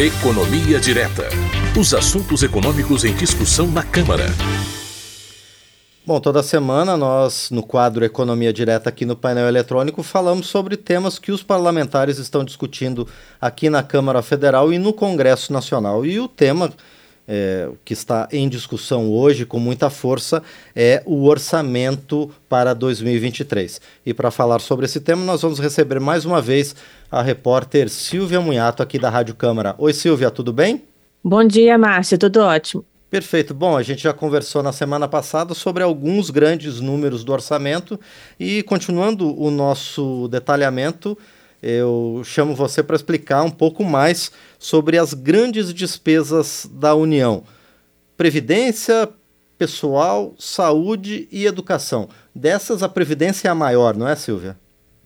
Economia Direta. Os assuntos econômicos em discussão na Câmara. Bom, toda semana nós, no quadro Economia Direta aqui no painel eletrônico, falamos sobre temas que os parlamentares estão discutindo aqui na Câmara Federal e no Congresso Nacional. E o tema é, que está em discussão hoje com muita força é o orçamento para 2023. E para falar sobre esse tema, nós vamos receber mais uma vez a repórter Silvia Munhato, aqui da Rádio Câmara. Oi, Silvia, tudo bem? Bom dia, Márcia, tudo ótimo. Perfeito. Bom, a gente já conversou na semana passada sobre alguns grandes números do orçamento e, continuando o nosso detalhamento, eu chamo você para explicar um pouco mais sobre as grandes despesas da União: previdência, pessoal, saúde e educação. Dessas, a previdência é a maior, não é, Silvia?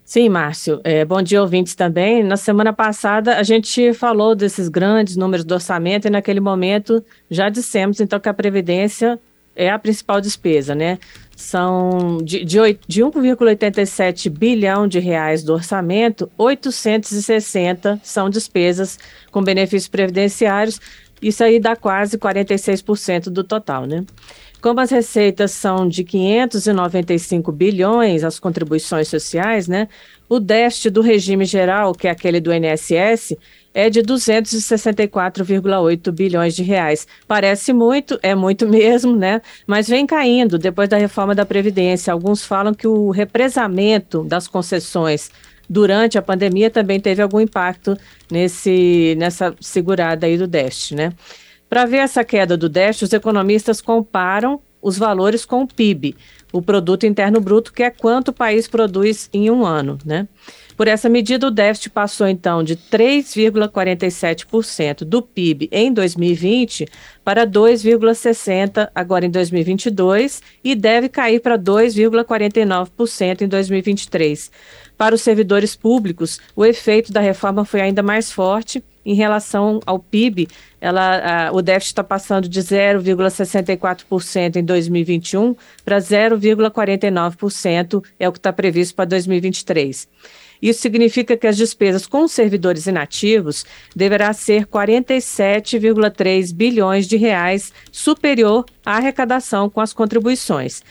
Sim, Márcio. É, bom dia, ouvintes também. Na semana passada, a gente falou desses grandes números do orçamento e, naquele momento, já dissemos, então, que a Previdência é a principal despesa, né? São de, de, de 1,87 bilhão de reais do orçamento, 860 são despesas com benefícios previdenciários. Isso aí dá quase 46% do total, né? Como as receitas são de 595 bilhões, as contribuições sociais, né? O déficit do regime geral, que é aquele do INSS, é de 264,8 bilhões de reais. Parece muito, é muito mesmo, né? Mas vem caindo depois da reforma da Previdência. Alguns falam que o represamento das concessões durante a pandemia também teve algum impacto nesse, nessa segurada aí do déficit, né? Para ver essa queda do déficit, os economistas comparam os valores com o PIB, o Produto Interno Bruto, que é quanto o país produz em um ano, né? Por essa medida, o déficit passou então de 3,47% do PIB em 2020 para 2,60% agora em 2022 e deve cair para 2,49% em 2023. Para os servidores públicos, o efeito da reforma foi ainda mais forte. Em relação ao PIB, ela, a, o déficit está passando de 0,64% em 2021 para 0,49%, é o que está previsto para 2023. Isso significa que as despesas com servidores inativos deverá ser 47,3 bilhões de reais superior à arrecadação com as contribuições.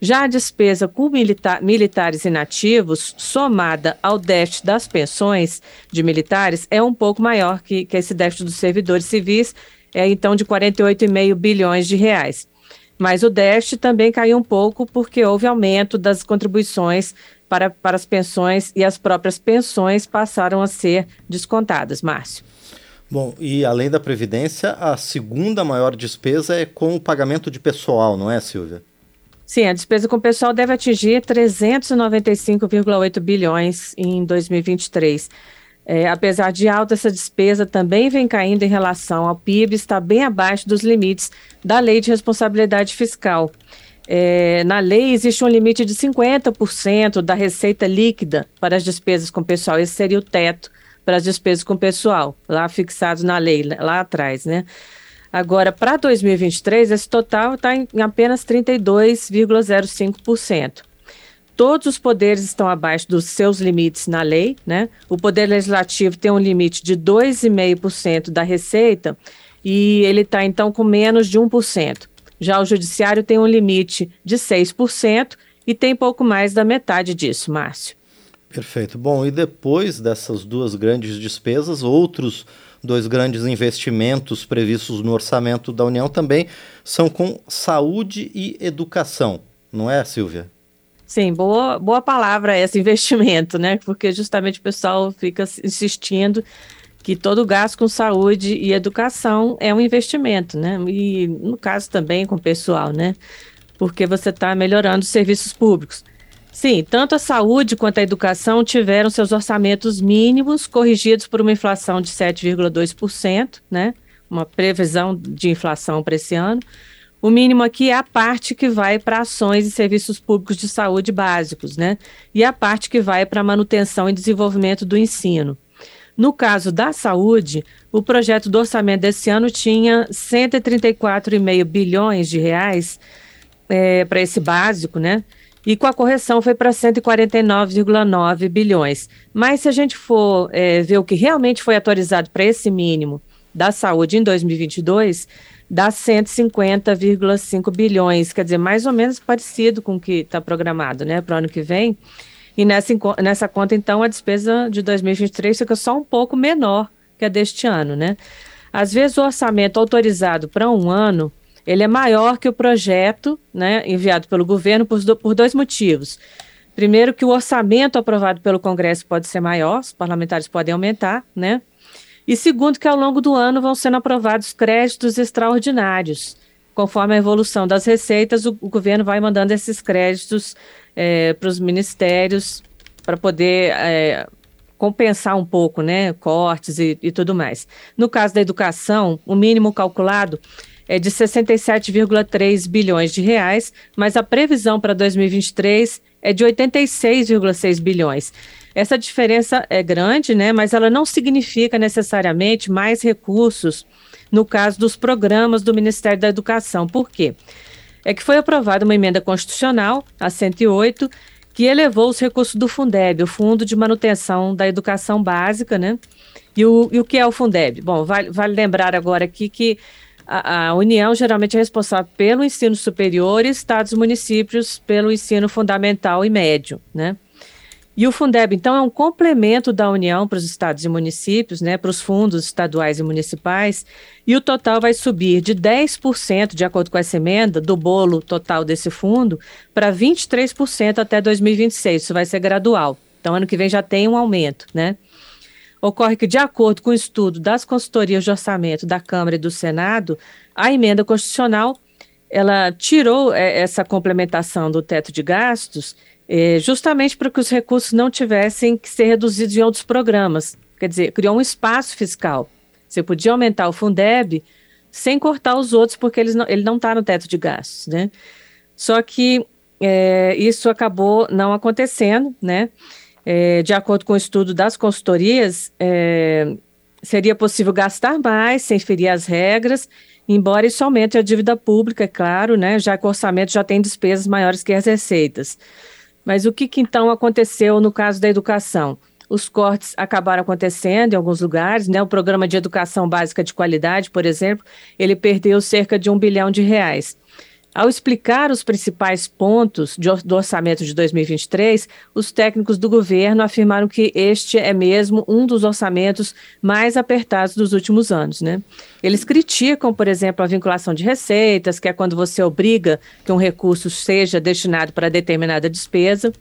Já a despesa com milita militares inativos, somada ao déficit das pensões de militares, é um pouco maior que, que esse déficit dos servidores civis, é então de 48,5 bilhões de reais. Mas o déficit também caiu um pouco porque houve aumento das contribuições para, para as pensões e as próprias pensões passaram a ser descontadas. Márcio. Bom, e além da Previdência, a segunda maior despesa é com o pagamento de pessoal, não é, Silvia? Sim, a despesa com pessoal deve atingir 395,8 bilhões em 2023. É, apesar de alta, essa despesa também vem caindo em relação ao PIB, está bem abaixo dos limites da Lei de Responsabilidade Fiscal. É, na lei existe um limite de 50% da receita líquida para as despesas com pessoal. Esse seria o teto para as despesas com pessoal, lá fixado na lei, lá atrás, né? Agora, para 2023, esse total está em, apenas 32,05%. Todos os poderes estão abaixo dos seus limites na lei, né? O Poder Legislativo tem um limite de 2,5% da receita e ele está, então, com menos de 1%. Já o judiciário tem um limite de 6% e tem pouco mais da metade disso, Márcio. Perfeito. Bom, e depois dessas duas grandes despesas, outros dois grandes investimentos previstos no orçamento da União também são com saúde e educação, não é, Silvia? Sim, boa, boa palavra esse investimento, né? Porque justamente o pessoal fica insistindo que todo gasto com saúde e educação é um investimento, né? E no caso também com o pessoal, né? Porque você está melhorando os serviços públicos. Sim, tanto a saúde quanto a educação tiveram seus orçamentos mínimos corrigidos por uma inflação de 7,2%, né? Uma previsão de inflação para esse ano. O mínimo aqui é a parte que vai para ações e serviços públicos de saúde básicos, né? E a parte que vai para manutenção e desenvolvimento do ensino. No caso da saúde, o projeto do orçamento desse ano tinha 134,5 bilhões de reais é, para esse básico, né? E com a correção foi para 149,9 bilhões. Mas se a gente for é, ver o que realmente foi autorizado para esse mínimo da saúde em 2022 dá 150,5 bilhões, quer dizer, mais ou menos parecido com o que está programado né, para o ano que vem. E nessa, nessa conta, então, a despesa de 2023 fica só um pouco menor que a deste ano. Né? Às vezes, o orçamento autorizado para um ano ele é maior que o projeto né, enviado pelo governo por, por dois motivos. Primeiro, que o orçamento aprovado pelo Congresso pode ser maior, os parlamentares podem aumentar, né? E segundo, que ao longo do ano vão sendo aprovados créditos extraordinários. Conforme a evolução das receitas, o, o governo vai mandando esses créditos é, para os ministérios para poder é, compensar um pouco, né, cortes e, e tudo mais. No caso da educação, o mínimo calculado é de 67,3 bilhões de reais, mas a previsão para 2023 é de 86,6 bilhões. Essa diferença é grande, né, mas ela não significa necessariamente mais recursos no caso dos programas do Ministério da Educação. Por quê? É que foi aprovada uma emenda constitucional, a 108, que elevou os recursos do Fundeb, o Fundo de Manutenção da Educação Básica, né? E o, e o que é o Fundeb? Bom, vale, vale lembrar agora aqui que a, a, União geralmente é responsável pelo ensino superior e estados e municípios pelo ensino fundamental e médio, né? E o Fundeb, então, é um complemento da União para os estados e municípios, né, para os fundos estaduais e municipais, e o total vai subir de 10%, de acordo com essa emenda, do bolo total desse fundo, para 23% até 2026. Isso vai ser gradual. Então, ano que vem já tem um aumento, né? Ocorre que, de acordo com o estudo das consultorias de orçamento da Câmara e do Senado, a emenda constitucional ela tirou é, essa complementação do teto de gastos é, justamente para que os recursos não tivessem que ser reduzidos em outros programas. Quer dizer, criou um espaço fiscal. Você podia aumentar o Fundeb sem cortar os outros, porque eles não, ele não está no teto de gastos, né? Só que é, isso acabou não acontecendo, né? É, de acordo com o estudo das consultorias, é, seria possível gastar mais sem ferir as regras, embora isso aumente a dívida pública, é claro, né? Já que o orçamento já tem despesas maiores que as receitas. Mas o que, que então aconteceu no caso da educação? Os cortes acabaram acontecendo em alguns lugares, né? O programa de educação básica de qualidade, por exemplo, ele perdeu cerca de um bilhão de reais. Ao explicar os principais pontos de, do orçamento de 2023, os técnicos do governo afirmaram que este é mesmo um dos orçamentos mais apertados dos últimos anos. Né? Eles criticam, por exemplo, a vinculação de receitas, que é quando você obriga que um recurso seja destinado para determinada despesa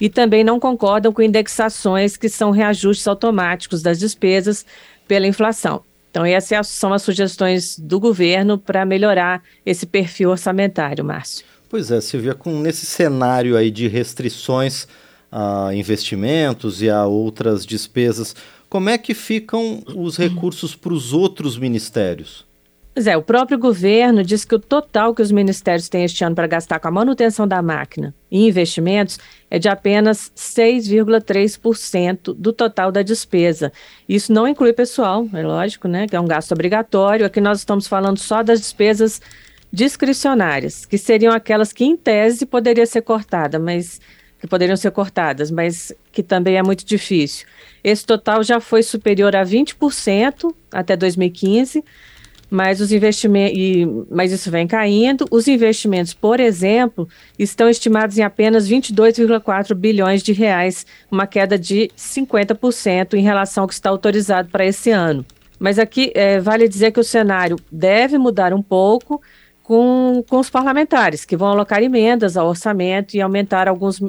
e também não concordam com indexações que são reajustes automáticos das despesas pela inflação. Então, essas são as sugestões do governo para melhorar esse perfil orçamentário, Márcio. Pois é, Silvia, com nesse cenário aí de restrições a investimentos e a outras despesas, como é que ficam os recursos para os outros ministérios? Pois é, o próprio governo diz que o total que os ministérios têm este ano para gastar com a manutenção da máquina e investimentos é de apenas 6,3% do total da despesa. Isso não inclui pessoal, é lógico, né? Que é um gasto obrigatório. Aqui nós estamos falando só das despesas discricionárias, que seriam aquelas que, em tese, poderia ser cortada, mas que poderiam ser cortadas, mas que também é muito difícil. Esse total já foi superior a 20% até 2015 mas os investimentos, mas isso vem caindo. Os investimentos, por exemplo, estão estimados em apenas 22,4 bilhões de reais, uma queda de 50% em relação ao que está autorizado para esse ano. Mas aqui é, vale dizer que o cenário deve mudar um pouco com, com os parlamentares, que vão alocar emendas ao orçamento e aumentar alguns,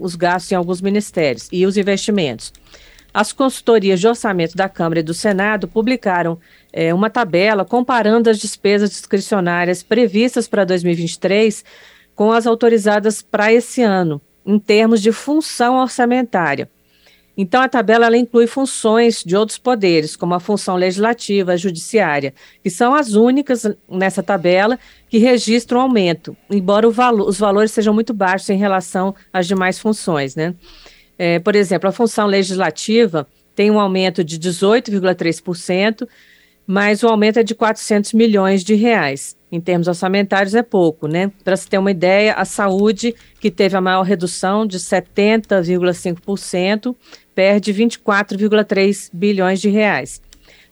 os gastos em alguns ministérios e os investimentos. As consultorias de orçamento da Câmara e do Senado publicaram é, uma tabela comparando as despesas discricionárias previstas para 2023 com as autorizadas para esse ano, em termos de função orçamentária. Então, a tabela ela inclui funções de outros poderes, como a função legislativa, a judiciária, que são as únicas nessa tabela que registram aumento, embora valo, os valores sejam muito baixos em relação às demais funções. Né? É, por exemplo, a função legislativa tem um aumento de 18,3%, mas o aumento é de 400 milhões de reais. Em termos orçamentários, é pouco, né? Para se ter uma ideia, a saúde, que teve a maior redução de 70,5%, perde 24,3 bilhões de reais.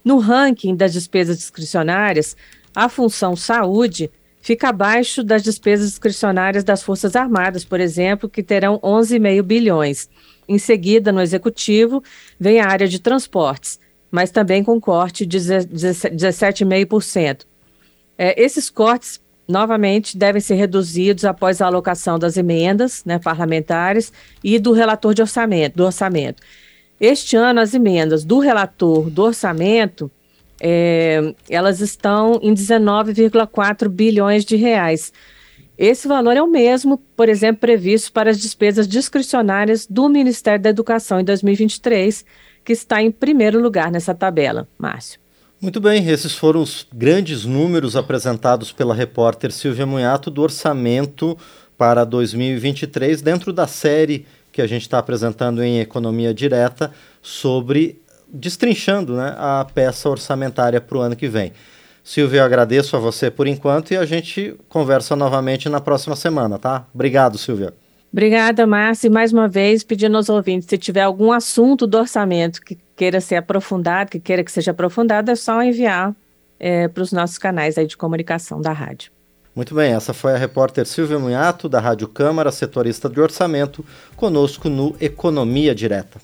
No ranking das despesas discricionárias, a função saúde fica abaixo das despesas discricionárias das Forças Armadas, por exemplo, que terão 11,5 bilhões. Em seguida, no executivo, vem a área de transportes, mas também com corte de 17,5%. É, esses cortes, novamente, devem ser reduzidos após a alocação das emendas né, parlamentares e do relator de orçamento, do orçamento. Este ano, as emendas do relator do orçamento, é, elas estão em 19,4 bilhões de reais. Esse valor é o mesmo, por exemplo, previsto para as despesas discricionárias do Ministério da Educação em 2023, que está em primeiro lugar nessa tabela. Márcio. Muito bem, esses foram os grandes números apresentados pela repórter Silvia Munhato do orçamento para 2023, dentro da série que a gente está apresentando em Economia Direta sobre destrinchando né, a peça orçamentária para o ano que vem. Silvia, eu agradeço a você por enquanto e a gente conversa novamente na próxima semana, tá? Obrigado, Silvia. Obrigada, Márcia. E mais uma vez, pedindo aos ouvintes, se tiver algum assunto do orçamento que queira ser aprofundado, que queira que seja aprofundado, é só enviar é, para os nossos canais aí de comunicação da rádio. Muito bem, essa foi a repórter Silvia Munhato, da Rádio Câmara, setorista de orçamento, conosco no Economia Direta.